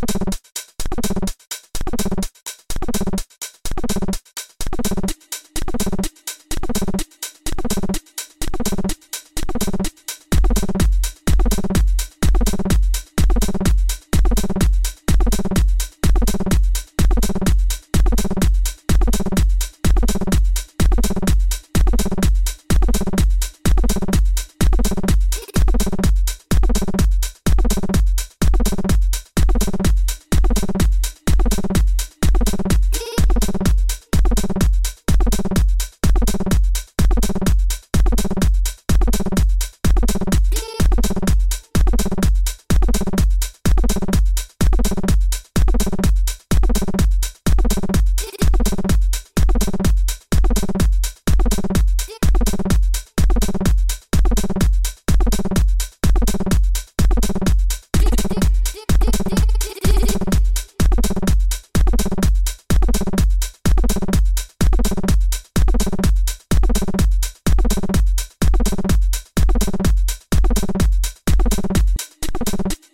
you you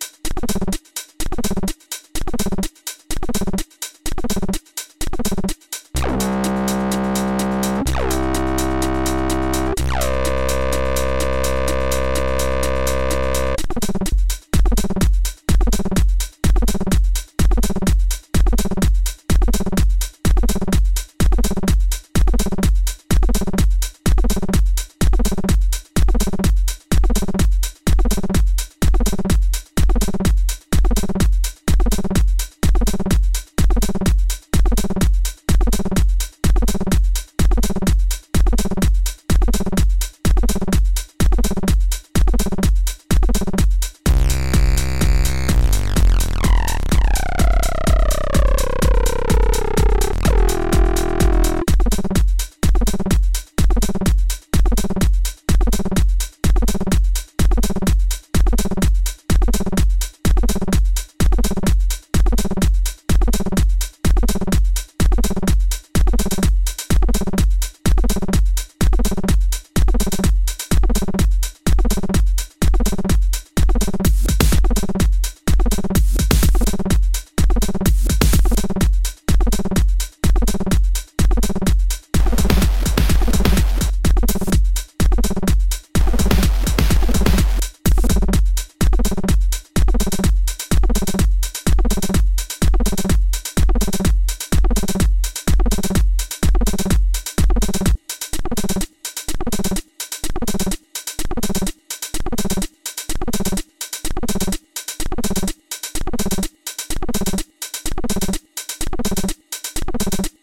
you